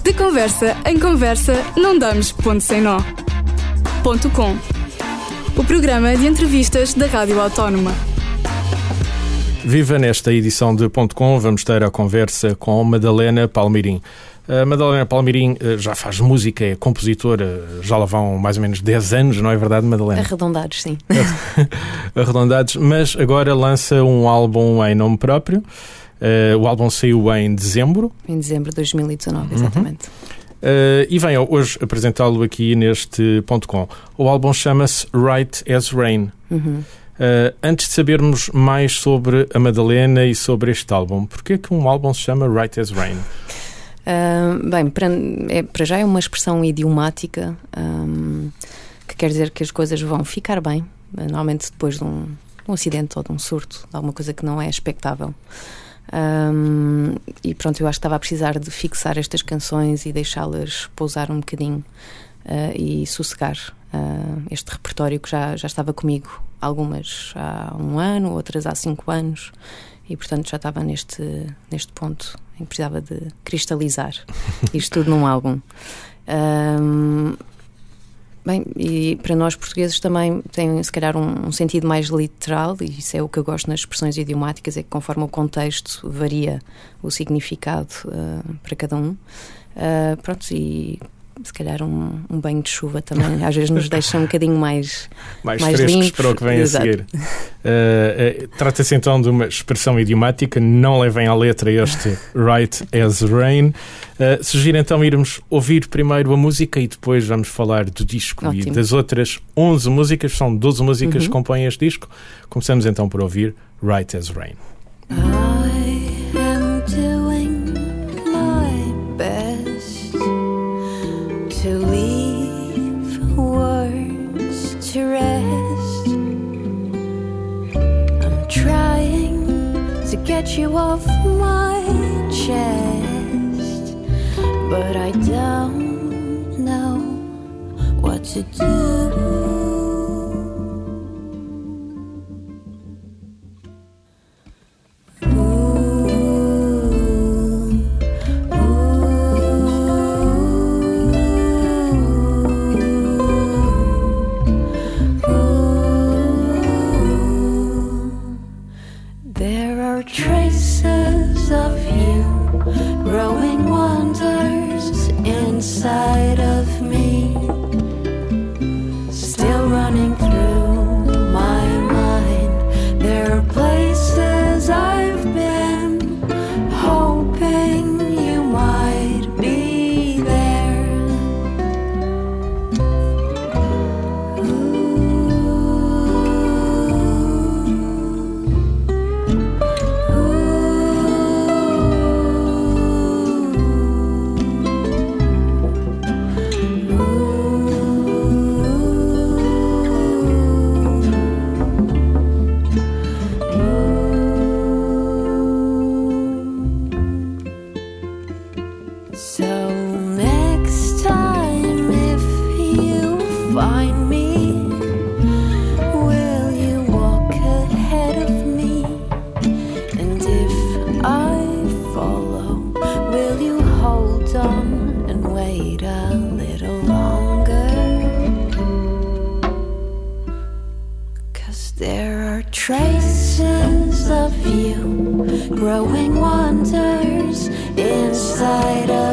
De conversa em conversa, não damos ponto sem nó. Ponto com. O programa de entrevistas da Rádio Autónoma. Viva nesta edição de Ponto Com, vamos ter a conversa com Madalena Palmirim. A Madalena Palmirim eh, já faz música, é compositora, já lá vão mais ou menos 10 anos, não é verdade, Madalena? Arredondados, sim. Arredondados, mas agora lança um álbum em nome próprio. Uh, o álbum saiu em dezembro. Em dezembro de 2019, exatamente. Uhum. Uh, e venho hoje apresentá-lo aqui neste ponto com. O álbum chama-se Right as Rain. Uhum. Uh, antes de sabermos mais sobre a Madalena e sobre este álbum, porquê que um álbum se chama Right as Rain? Bem, para, é, para, já é uma expressão idiomática um, que quer dizer que as coisas vão ficar bem, normalmente depois de um, de um acidente ou de um surto, de alguma coisa que não é expectável. Um, e pronto, eu acho que estava a precisar de fixar estas canções e deixá-las pousar um bocadinho uh, e sossegar uh, este repertório que já, já estava comigo, algumas há um ano, outras há cinco anos, e portanto já estava neste, neste ponto em que precisava de cristalizar isto tudo num álbum. Um, Bem, e para nós portugueses também tem se calhar um, um, sentido mais literal, e isso é o que eu gosto nas expressões idiomáticas, é que conforme o contexto varia o significado uh, para cada um. Uh, pronto, e se calhar um, um, banho de chuva também às vezes nos deixa um bocadinho mais mais, mais frescos limpos. para o que vem Exato. a seguir. Uh, uh, Trata-se então de uma expressão idiomática, não levem à letra este Right as Rain. Uh, sugiro então irmos ouvir primeiro a música e depois vamos falar do disco Ótimo. e das outras 11 músicas, são 12 músicas uhum. que compõem este disco. Começamos então por ouvir Right as Rain. get off my chest, but I don't know what to do. traces of you, growing wonders inside of.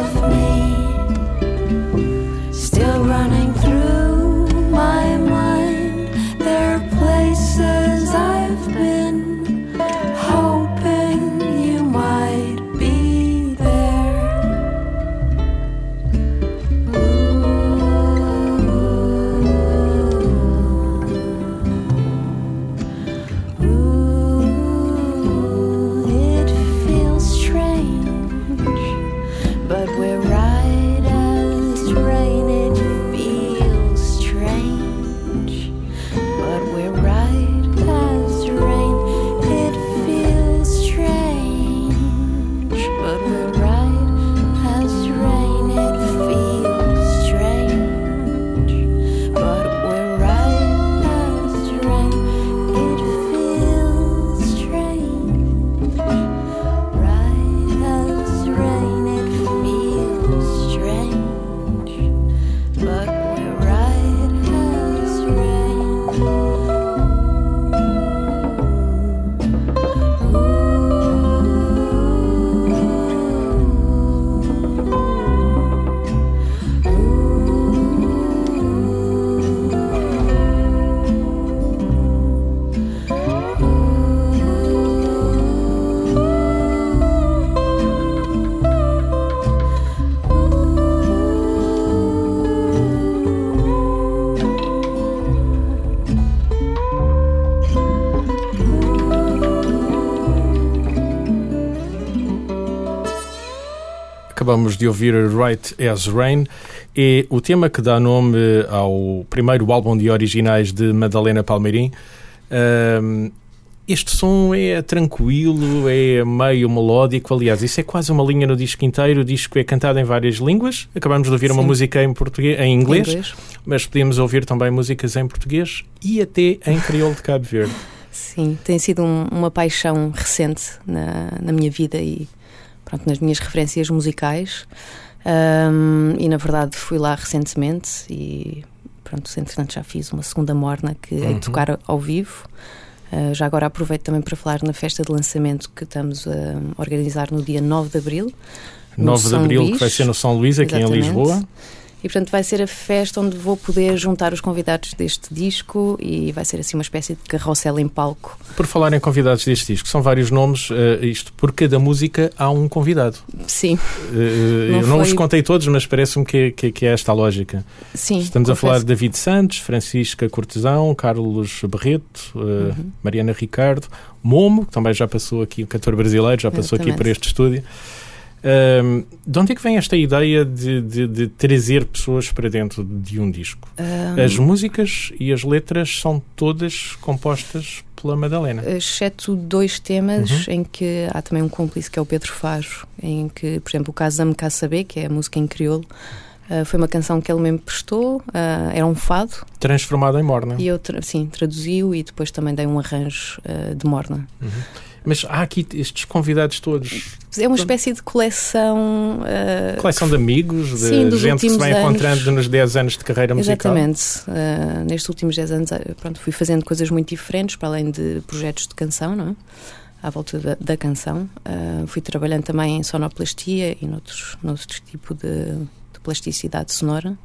Acabamos de ouvir Right as Rain, é o tema que dá nome ao primeiro álbum de originais de Madalena Palmeirim. Um, este som é tranquilo, é meio melódico. Aliás, isso é quase uma linha no disco inteiro. O disco é cantado em várias línguas. Acabamos de ouvir Sim. uma música em, português, em inglês, inglês, mas podemos ouvir também músicas em português e até em crioulo de Cabo Verde. Sim, tem sido um, uma paixão recente na, na minha vida e pronto, nas minhas referências musicais. Um, e na verdade fui lá recentemente e pronto, entretanto já fiz uma segunda morna que uhum. é tocar ao vivo. Uh, já agora aproveito também para falar na festa de lançamento que estamos a organizar no dia 9 de Abril. 9 de Abril, Luís. que vai ser no São Luís, aqui Exatamente. em Lisboa. E portanto vai ser a festa onde vou poder juntar os convidados deste disco e vai ser assim uma espécie de carrossel em palco. Por falar em convidados deste disco, são vários nomes, uh, isto por cada música há um convidado. Sim. Uh, não eu não os contei todos, mas parece-me que, que, que, é esta a lógica. Sim. Estamos confesso. a falar de David Santos, Francisca Cortesão, Carlos Barreto, uh, uhum. Mariana Ricardo, Momo, que também já passou aqui, o cantor brasileiro, já passou aqui por este estúdio. Um, de onde é que vem esta ideia de, de, de, trazer pessoas para dentro de um disco? Um... As músicas e as letras são todas compostas pela Madalena. Exceto dois temas uhum. em que há também um cúmplice que é o Pedro Faro, em que, por exemplo, o Casame Cá Saber, que é a música em crioulo, uh, foi uma canção que ele mesmo prestou, uh, era um fado. Transformado em morna. E eu, tra sim, traduziu e depois também dei um arranjo uh, de morna. Uhum. Mas há aqui estes convidados todos. É uma espécie de coleção. Uh, coleção de amigos, de sim, gente que se vai anos. encontrando nos 10 anos de carreira musical. Exatamente. Uh, nestes últimos 10 anos eh, pronto, fui fazendo coisas muito diferentes, para além de projetos de canção, não é? à volta da, da canção. Uh, fui trabalhando também em sonoplastia e noutros, noutros tipo de, de plasticidade sonora.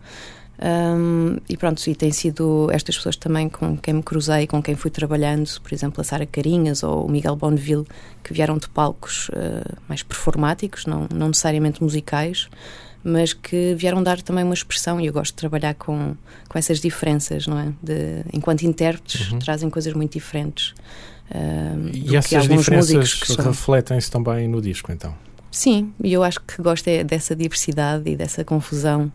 Um, e pronto, e tem sido estas pessoas também com quem me cruzei, com quem fui trabalhando, por exemplo, a Sara Carinhas ou o Miguel Bonneville, que vieram de palcos uh, mais performáticos, não, não necessariamente musicais, mas que vieram dar também uma expressão e eu gosto de trabalhar com, com essas diferenças, não é? De, enquanto intérpretes, uhum. trazem coisas muito diferentes. Uh, e essas diferenças refletem-se também no disco, então? Sim, e eu acho que gosto é dessa diversidade e dessa confusão.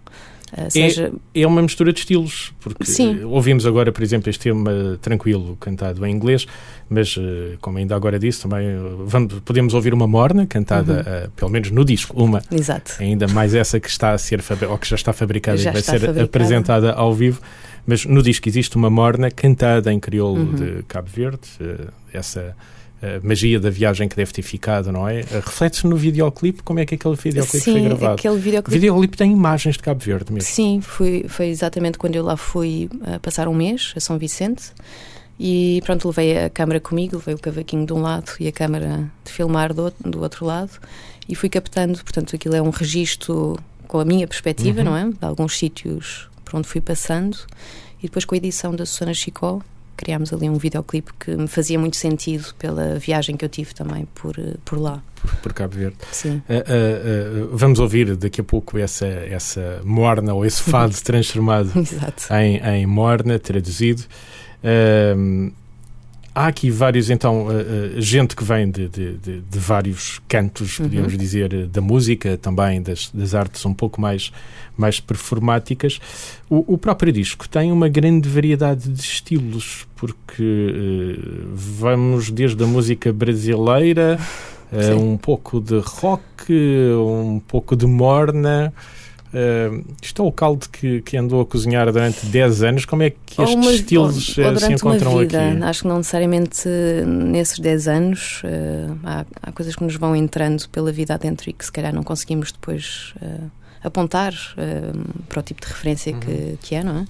Uh, seja... é, é uma mistura de estilos, porque Sim. ouvimos agora, por exemplo, este tema tranquilo cantado em inglês, mas uh, como ainda agora disse, também vamos, podemos ouvir uma morna cantada, uhum. uh, pelo menos no disco, uma. Exato. Ainda mais essa que está a ser ou que já está fabricada já e vai ser fabricada. apresentada ao vivo. Mas no disco existe uma morna cantada em crioulo uhum. de Cabo Verde, essa a magia da viagem que deve ter ficado, não é? Reflete-se no videoclipe, como é que aquele videoclipe Sim, foi gravado? Aquele videoclipe... O videoclipe tem imagens de Cabo Verde mesmo. Sim, foi, foi exatamente quando eu lá fui uh, passar um mês a São Vicente e pronto, levei a câmera comigo, levei o cavaquinho de um lado e a câmera de filmar do, do outro lado e fui captando, portanto aquilo é um registro com a minha perspectiva, uhum. não é? De alguns sítios por onde fui passando e depois com a edição da Susana Chicó criámos ali um videoclipe que me fazia muito sentido pela viagem que eu tive também por, eh, por lá. Por, por Cabo Verde. Sim. Uh, uh, uh, vamos ouvir daqui a pouco essa, essa morna ou esse fado transformado em, em morna, traduzido. Há aqui vários, então, uh, gente que vem de, de, de, de vários cantos, podemos uhum. dizer, da música, também das, das artes um pouco mais, mais performáticas. O, o, próprio disco tem uma grande variedade de estilos, porque vamos desde a música brasileira, um pouco de rock, um pouco de morna. Uh, isto é o caldo que, que andou a cozinhar durante 10 anos. Como é que estes uma, estilos ou, ou se encontram uma vida, aqui? Acho que não necessariamente nesses 10 anos. Uh, há, há, coisas que nos vão entrando pela vida adentro e que se calhar não conseguimos depois uh, apontar para o tipo de referência uhum. que, que é, não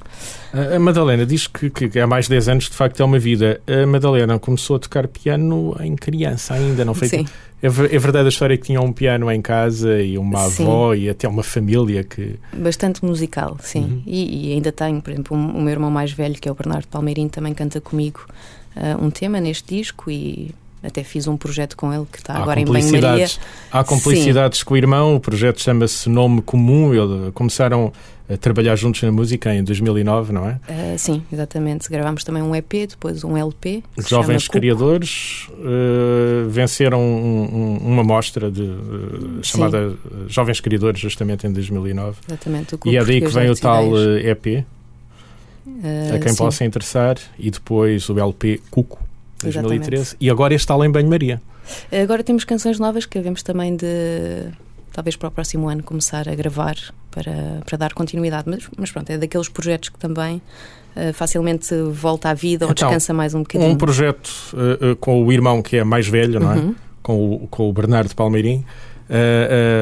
é? A Madalena diz que, que há mais de 10 anos de facto é uma vida. A Madalena começou a tocar piano em criança ainda, não foi? Sim. É, é verdade a história que tinha um piano em casa e uma sim. avó e até uma família que. Bastante musical, sim. Uhum. E, e, ainda tenho, por exemplo, um, o meu irmão mais velho, que é o Bernardo Palmeirinho, também canta comigo uh, um tema neste disco e até fiz um projeto com ele que está Há agora em banho-maria. Há complicidades com o irmão, o projeto chama-se Nome Comum, Ele- começaram a trabalhar juntos na música em 2009, não é? Ah, sim, exatamente. Gravámos também um EP, depois um LP. Jovens. Criadores eh, venceram um- um- uma mostra de, eh, chamada Jovens Criadores, justamente em 2009. Exatamente. E é daí que vem o tal EP, a quem sim. possa interessar, e depois o LP Cuco, 2013, e agora este Além Banho-Maria. Agora temos canções novas que havemos também de, talvez para o próximo ano, começar a gravar para, para dar continuidade. Mas, mas pronto, é daqueles projetos que também ah, facilmente volta à vida ou Então, descansa mais um bocadinho. Um projeto eh, eh, com o irmão que é mais velho, não é? Uhum. Com, o, com o Bernardo Palmeirim.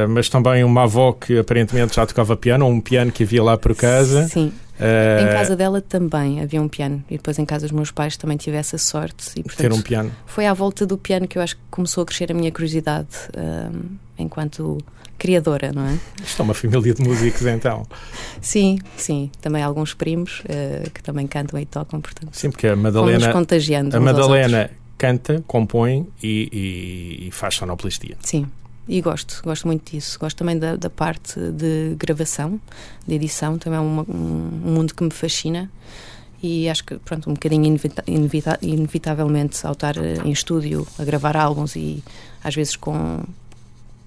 mas também uma avó que aparentemente já tocava piano, ou um piano que havia lá por casa. Sim, eh, em casa dela também havia um piano e depois em casa dos meus pais também tive essa sorte e ter portanto um piano. foi à volta do piano que eu acho que começou a crescer a minha curiosidade ah, enquanto criadora, não é? Isto é uma família de músicos, então. Sim, sim, também alguns primos ah, que também cantam e tocam, portanto Sim, porque a Madalena, contagiando a. Madalena canta, compõe e, e- e faz sonoplastia. Sim, e gosto, gosto muito disso. Gosto também da, da parte de gravação, de edição, também é uma- um, mundo que me fascina. E acho que, pronto, um bocadinho inevita- inevita- inevitavelmente ao estar eh, em estúdio a gravar álbuns e às vezes com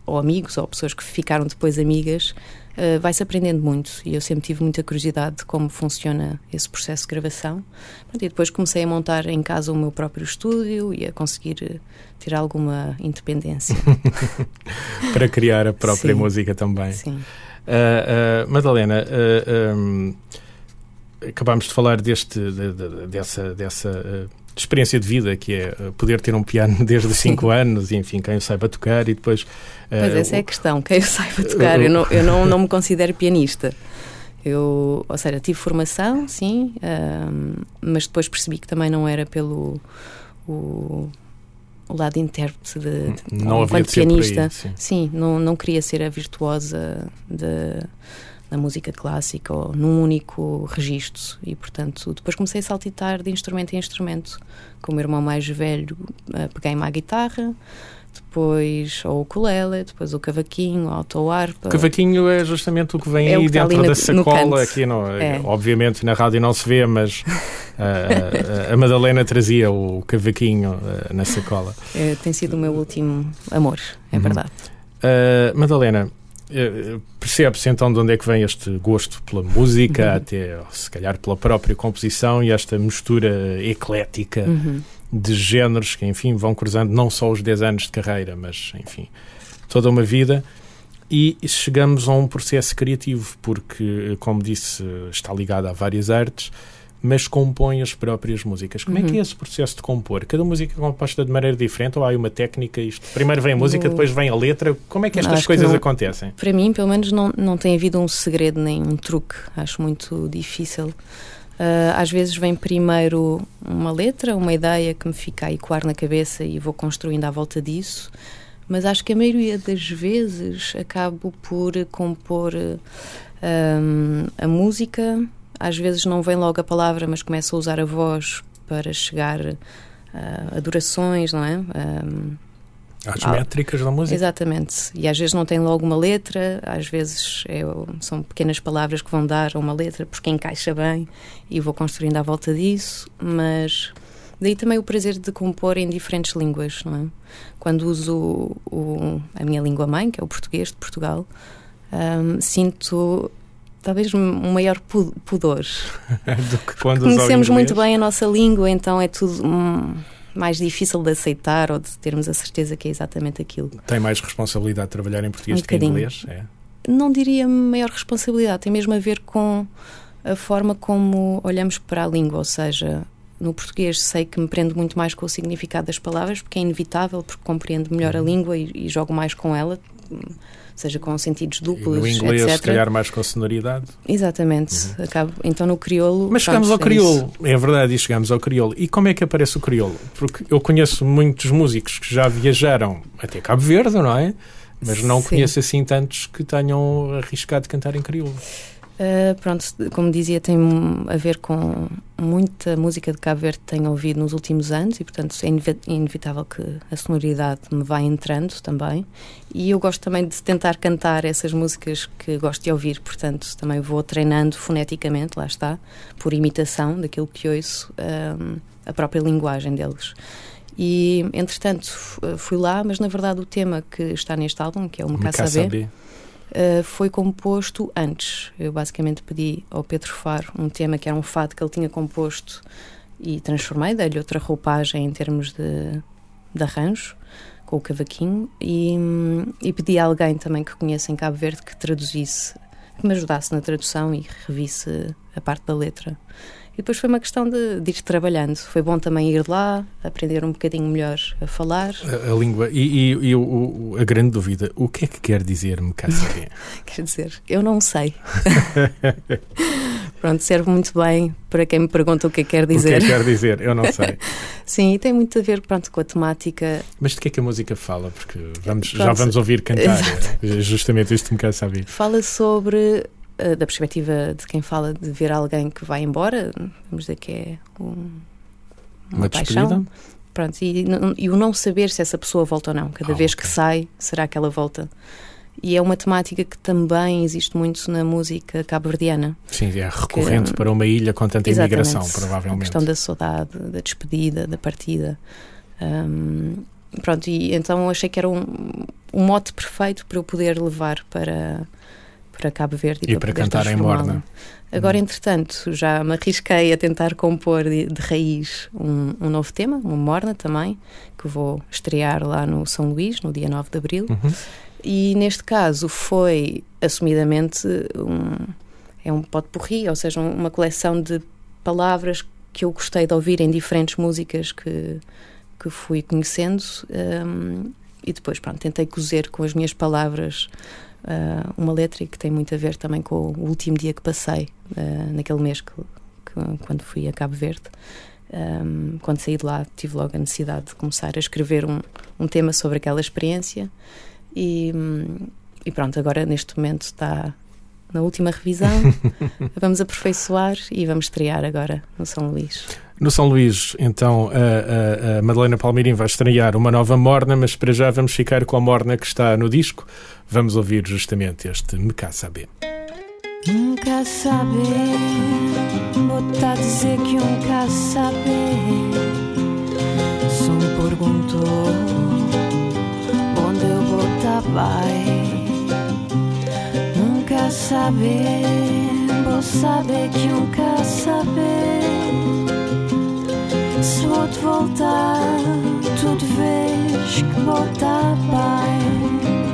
ou amigos ou pessoas que ficaram depois amigas, eh, vai-se aprendendo muito. E eu sempre tive muita curiosidade de como funciona esse processo de gravação. Pronto, e depois comecei a montar em casa o meu próprio estúdio e a conseguir eh, ter alguma independência. Para criar a própria Sim. música também. Sim. Ah, ah, Madalena, ahm, acabámos de falar deste, de- de- dessa, dessa ah, experiência de vida que é ah, poder ter um piano desde os 5 anos, e enfim, quem o saiba tocar e depois. ah, Pois essa é a o- questão, quem eu saiba tocar. Eu não, eu não, não me considero pianista. Eu, ou seja, tive formação, sim, ahm, mas depois percebi que também não era pelo o, o lado intérprete de, de não enquanto de por aí, pianista. sim. Sim, não, não queria ser a virtuosa de, da música clássica ou num único registro. E, portanto, depois comecei a saltitar de instrumento em instrumento. Com o meu irmão mais velho, eh, peguei-me à guitarra, depois o ukulele, depois o cavaquinho, a autoarpa. O cavaquinho é justamente o que vem É aí que está dentro da sacola. aqui não, É. Obviamente na rádio não se vê, mas ah, a, a Madalena trazia o cavaquinho na sacola. Eh, tem sido o meu último amor, é Uhum. verdade. Uh, Madalena, percebe-se então de onde é que vem este gosto pela música, Uhum. até se calhar pela própria composição e esta mistura eclética Uhum. de géneros que, enfim, vão cruzando não só os 10 anos de carreira, mas, enfim, toda uma vida. E chegamos a um processo criativo, porque, como disse, está ligado a várias artes, mas compõe as próprias músicas. Como é que Uhum. é esse processo de compor? Cada música é composta de maneira diferente ou há uma técnica? Isto, primeiro vem a música, depois vem a letra. Como é que estas Acho que coisas não- acontecem? Para mim, pelo menos, não, não tem havido um segredo nem um truque. Acho muito difícil. Ah, às vezes vem primeiro uma letra, uma ideia que me fica a ecoar na cabeça e vou construindo à volta disso. Mas acho que a maioria das vezes acabo por compor ahm, a música. Às vezes não vem logo a palavra, mas começo a usar a voz para chegar ah, a durações, não é? Ahm, As Ah, métricas da música? Exatamente. E às vezes não tem logo uma letra, às vezes é- são pequenas palavras que vão dar a uma letra porque encaixa bem e vou construindo à volta disso, mas daí também o prazer de compor em diferentes línguas, não é? Quando uso o- a minha língua mãe, que é o português de Portugal, hum, sinto talvez um maior pu- pudor. do que quando Conhecemos muito bem a nossa língua, então é tudo hum, mais difícil de aceitar ou de termos a certeza que é exatamente aquilo. Tem mais responsabilidade de trabalhar em português Um do que em inglês? É. não diria maior responsabilidade, tem mesmo a ver com a forma como olhamos para a língua, ou seja, no português sei que me prendo muito mais com o significado das palavras, porque é inevitável, porque compreendo melhor Uhum. a língua e, e jogo mais com ela, seja com sentidos E duplos, no inglês, etc. se calhar, mais com sonoridade. Exatamente. Acabo, então no crioulo. Mas pronto, chegamos ao é crioulo, isso. é verdade, e chegamos ao crioulo. E como é que aparece o crioulo? Porque eu conheço muitos músicos que já viajaram até Cabo Verde, não é? Mas não Sim. conheço assim tantos que tenham arriscado cantar em crioulo. Uh, pronto, como dizia, tem a ver com muita música de Cabo Verde que tenho ouvido nos últimos anos e, portanto, é inevitável que a sonoridade me vá entrando também. E eu gosto também de tentar cantar essas músicas que gosto de ouvir, portanto, também vou treinando foneticamente, lá está, por imitação daquilo que ouço, um, a própria linguagem deles. E, entretanto, fui lá, mas na verdade o tema que está neste álbum, que é o Mekassabe, uh, foi composto antes. Eu basicamente pedi ao Pedro Faro um tema que era um fado que ele tinha composto e transformei, dei-lhe outra roupagem em termos de, de arranjo com o cavaquinho e, e pedi a alguém também que conheça em Cabo Verde que traduzisse, que me ajudasse na tradução e revisse a parte da letra. E depois foi uma questão de, de ir trabalhando. Foi bom também ir lá, aprender um bocadinho melhor a falar. A, a língua. E, e, e o, a grande dúvida: o que é que quer dizer-me Mekassabe? quer dizer, eu não sei. Pronto, serve muito bem para quem me pergunta o que é que quer dizer. O que é que quer dizer? Eu não sei. Sim, e tem muito a ver pronto, com a temática. Mas de que é que a música fala? Porque vamos, já vamos ouvir cantar. É, justamente isto me quer saber. Fala sobre da perspectiva de quem fala de ver alguém que vai embora, vamos dizer que é um, uma, uma paixão. Despedida? Pronto, e, e, o não saber se essa pessoa volta ou não. Cada ah, vez okay. que sai, será que ela volta? E é uma temática que também existe muito na música cabo-verdiana. Sim, é recorrente que, para uma ilha com tanta imigração, provavelmente. A questão da saudade, da despedida, da partida. Um, pronto, e então achei que era um, um mote perfeito para eu poder levar para, para Cabo Verde e, e para, para cantar em Morna. Agora, hum. entretanto, já me arrisquei a tentar compor de, de raiz um, um, novo tema, um Morna também, que vou estrear lá no São Luís, no dia 9 de Abril. Uhum. E neste caso foi assumidamente um, é um pot-pourri, ou seja, uma coleção de palavras que eu gostei de ouvir em diferentes músicas que, que fui conhecendo um, e depois, pronto, tentei cozer com as minhas palavras uh, uma letra que tem muito a ver também com o último dia que passei, uh, naquele mês que, que, quando fui a Cabo Verde. Um, quando saí de lá, tive logo a necessidade de começar a escrever um, um tema sobre aquela experiência. E, e pronto, agora neste momento está na última revisão. vamos aperfeiçoar e vamos estrear agora no São Luís. No São Luís, então, a, a, a, Madalena Palmeirim vai estrear uma nova morna, mas para já vamos ficar com a morna que está no disco. Vamos ouvir justamente este Me Cá Saber. Um cá saber, botar dizer que um cá saber, só me perguntou onde eu botar vai. Nunca saber, vou saber que um cá saber, se vou te voltar, tudo vez que botar vai.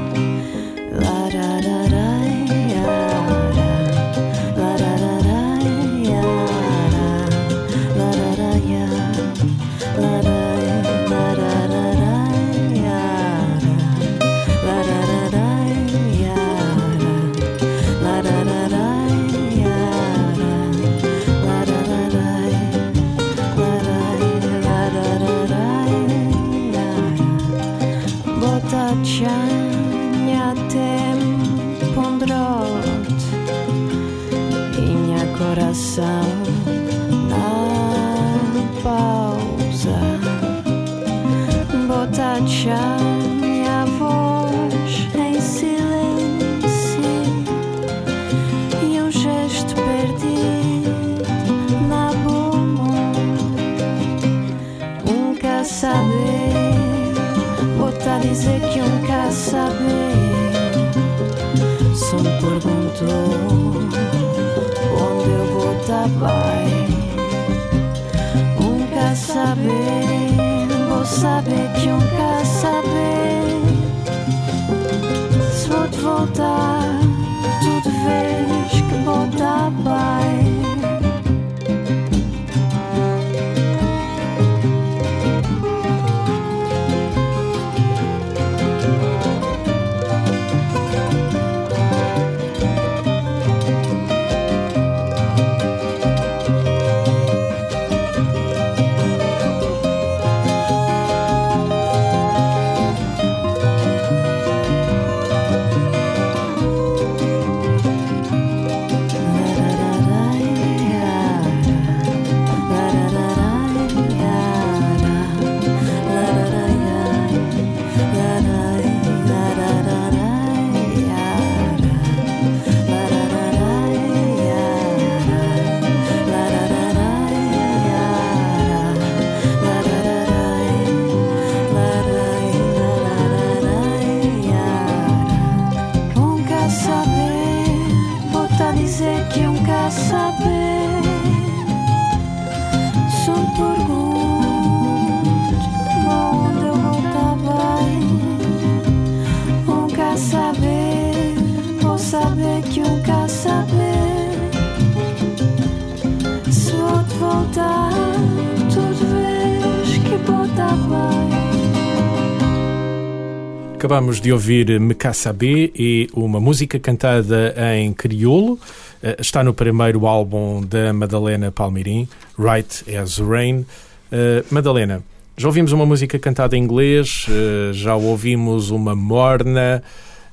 Acabamos de ouvir Me Sabé e uma música cantada em crioulo. Eh, Está no primeiro álbum da Madalena Palmirim, Right as Rain. Eh, Madalena, já ouvimos uma música cantada em inglês, eh, já ouvimos uma morna.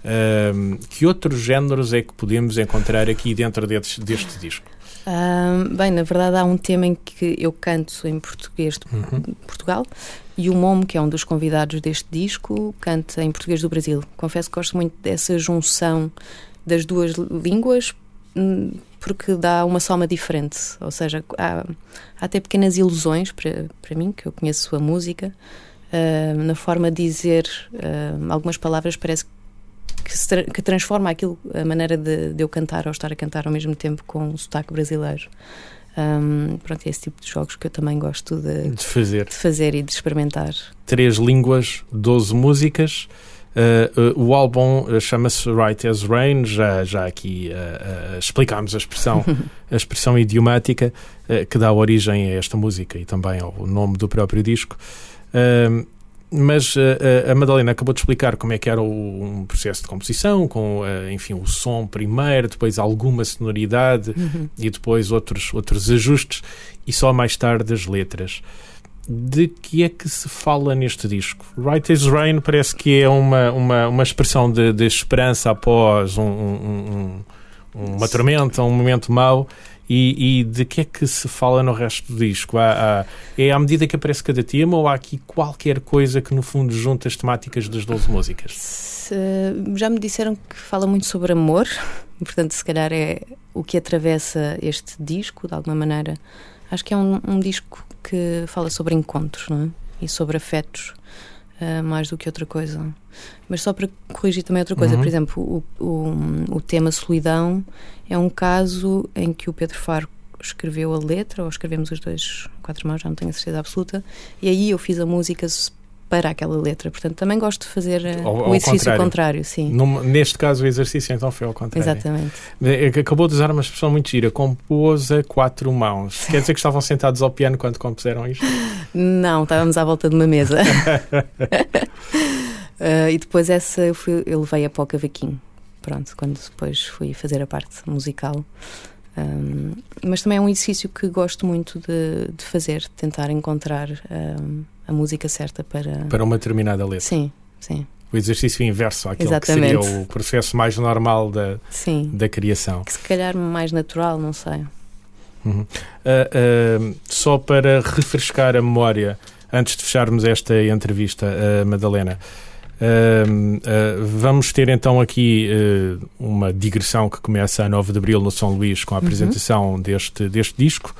Eh, que outros géneros é que podemos encontrar aqui dentro deste, deste disco? Ah, bem, na verdade há um tema em que eu canto em português de Uhum. Portugal e o Momo, que é um dos convidados deste disco, canta em português do Brasil. Confesso que gosto muito dessa junção das duas línguas hum, porque dá uma soma diferente. Ou seja, há, há até pequenas ilusões para, para mim, que eu conheço a música, ah, na forma de dizer ah, algumas palavras, parece que, se tra- que transforma aquilo, a maneira de, de eu cantar ou estar a cantar ao mesmo tempo com um sotaque brasileiro. Hum, pronto, é esse tipo de jogos que eu também gosto de, De fazer de fazer e de experimentar. três línguas, 12 músicas. Uh, uh, o álbum uh, chama-se Right as Rain, já, já aqui explicámos a expressão, a expressão idiomática que dá origem a esta música e também ao nome do próprio disco. Mas uh, uh, a Madalena acabou de explicar como é que era o, um processo de composição, com uh, enfim o som primeiro, depois alguma sonoridade e depois outros, outros ajustes e só mais tarde as letras de que é que se fala neste disco? Right as Rain parece que é uma, uma, uma expressão de, de esperança após um, um- um- uma tormenta, um momento mau. E, e de que é que se fala no resto do disco? Há- há- é à medida que aparece cada tema ou há aqui qualquer coisa que no fundo junta as temáticas das 12 músicas? Se- já me disseram que fala muito sobre amor, portanto, se calhar é o que atravessa este disco, de alguma maneira. Acho que é um, um disco que fala sobre encontros, não é? E sobre afetos, ah, mais do que outra coisa. Mas só para corrigir também outra coisa, Uhum. por exemplo, o, o, o tema solidão é um caso em que o Pedro Faro escreveu a letra, ou escrevemos os dois quatro mãos, já não tenho a certeza absoluta, e aí eu fiz a música para aquela letra. Portanto, também gosto de fazer eh, Ao- o exercício contrário. contrário, sim. Num- neste caso, o exercício então foi ao contrário. Exatamente. Que Acabou de usar uma expressão muito gira, compôs a quatro mãos. Quer dizer que estavam sentados ao piano quando compuseram isto? Não, estávamos à volta de uma mesa. Ah, e depois essa eu, fui, eu levei a para o cavaquinho. Pronto, quando depois fui fazer a parte musical. Ahm, mas também é um exercício que gosto muito de, de fazer, tentar encontrar ahm, a música certa para. Para uma determinada letra. Sim, sim, O exercício inverso àquele Exatamente. que seria o processo mais normal da, sim. da criação. Que se calhar mais natural, não sei. Uhum. Ah, ah, só para refrescar a memória, antes de fecharmos esta entrevista, ah, Madalena, vamos ter então aqui uma digressão que começa a 9 de Abril no São Luís com a Uhum. apresentação deste, deste disco.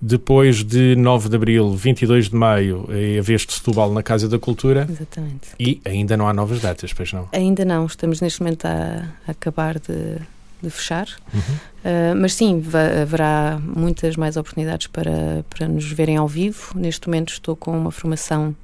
Depois de 9 de Abril, 22 de Maio, é a vez de Setúbal na Casa da Cultura. Exatamente. E ainda não há novas datas, pois não? Ainda não, estamos neste momento a, a acabar de, de fechar. Uhum. Uh, mas sim, haverá muitas mais oportunidades para, para nos verem ao vivo. Neste momento estou com uma formação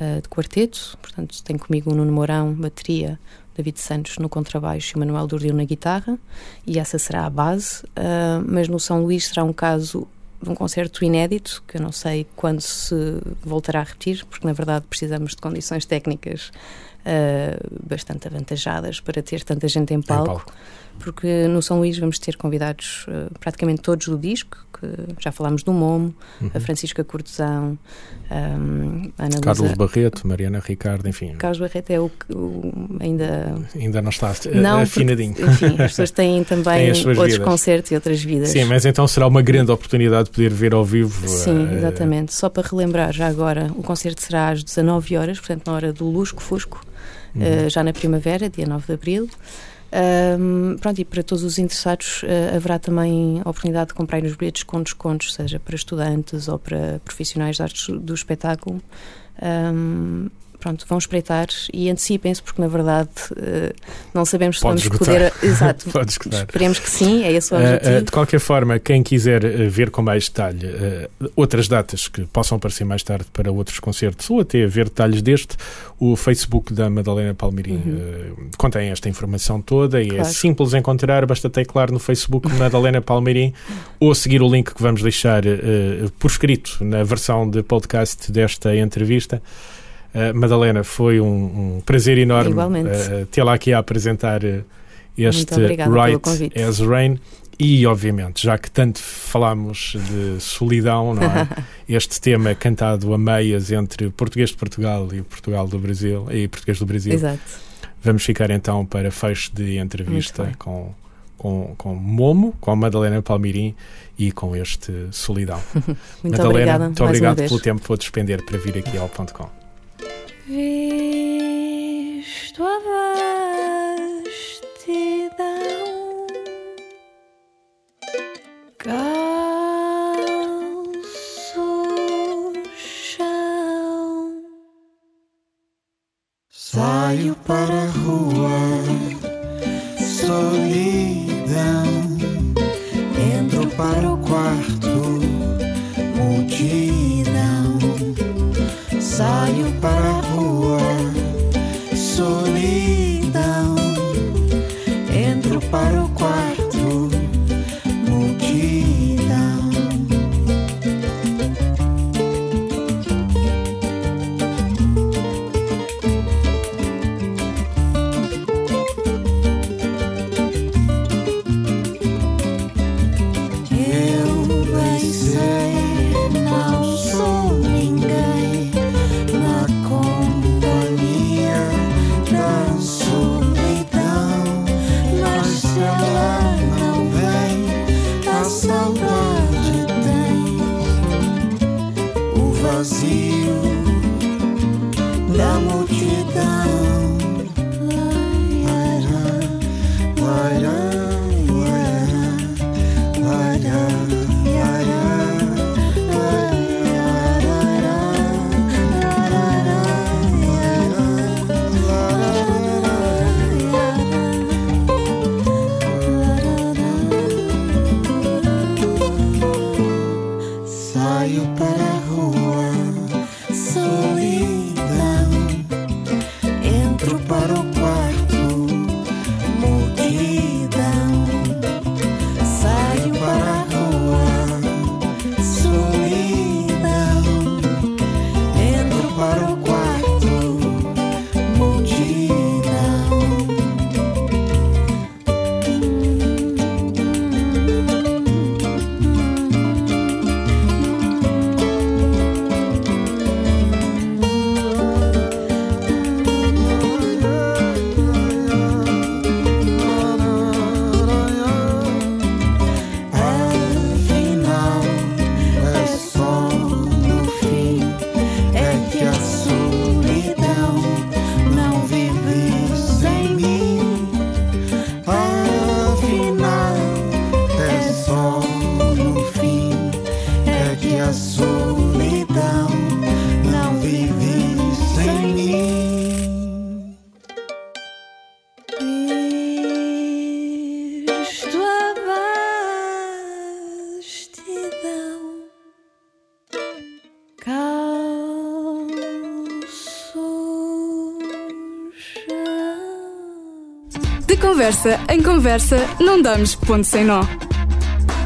uh, de quarteto, portanto tenho comigo o Nuno Mourão, bateria, David Santos no contrabaixo e o Manuel Dordil na guitarra, e essa será a base. Uh, mas no São Luís será um caso de um concerto inédito, que eu não sei quando se voltará a repetir, porque na verdade precisamos de condições técnicas uh, bastante avantajadas para ter tanta gente em Em palco palco. Porque no São Luís vamos ter convidados eh, praticamente todos do disco, que já falámos do Momo, Uhum. a Francisca Cortesão, um, a Ana Carlos. Barreto, Mariana Ricardo, enfim, Carlos Barreto é o que ainda. ainda não está Não, porque, afinadinho. enfim, as pessoas têm também outros vidas. concertos e outras vidas. Sim, mas então será uma grande oportunidade de poder ver ao vivo. Sim, eh, exatamente. Só para relembrar, já agora, o concerto será às 19 horas, portanto, na hora do Lusco Fusco, uhum. eh, já na primavera, dia 9 de abril. Ahm, pronto, e para todos os interessados eh, haverá também a oportunidade de comprar os bilhetes com descontos, seja para estudantes ou para profissionais de artes do espetáculo. Ahm, pronto, vão espreitar e antecipem-se, porque na verdade uh, não sabemos se vamos esgotar. poder. Exato. Esperemos que sim, é esse o Uh, objetivo. uh, de qualquer forma, quem quiser ver com mais detalhe outras datas que possam aparecer mais tarde para outros concertos ou até ver detalhes deste, o Facebook da Madalena Palmeirim uh, contém esta informação toda e é Uhum. Claro. simples encontrar, basta teclar no Facebook Madalena Palmeirim ou seguir o link que vamos deixar por escrito na versão de podcast desta entrevista. Uh, Madalena, foi um, um prazer enorme uh, tê-la aqui a apresentar este Right as Rain. E, obviamente, já que tanto falámos de solidão, não é? este tema cantado a meias entre o português de Portugal e o Portugal do Brasil, e português do Brasil, Exato. vamos ficar então para fecho de entrevista com, com, com Momo, com a Madalena Palmirim e com este Solidão. Muito Madalena, obrigada. muito obrigado pelo tempo que vou despender para vir aqui ao ponto com. Visto a vastidão, calço chão. Saio para a rua, solidão. Entro para o conversa em conversa, não damos ponto sem nó.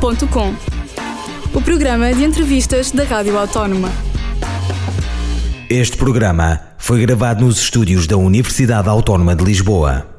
Ponto com. O programa de entrevistas da Rádio Autónoma. Este programa foi gravado nos estúdios da Universidade Autónoma de Lisboa.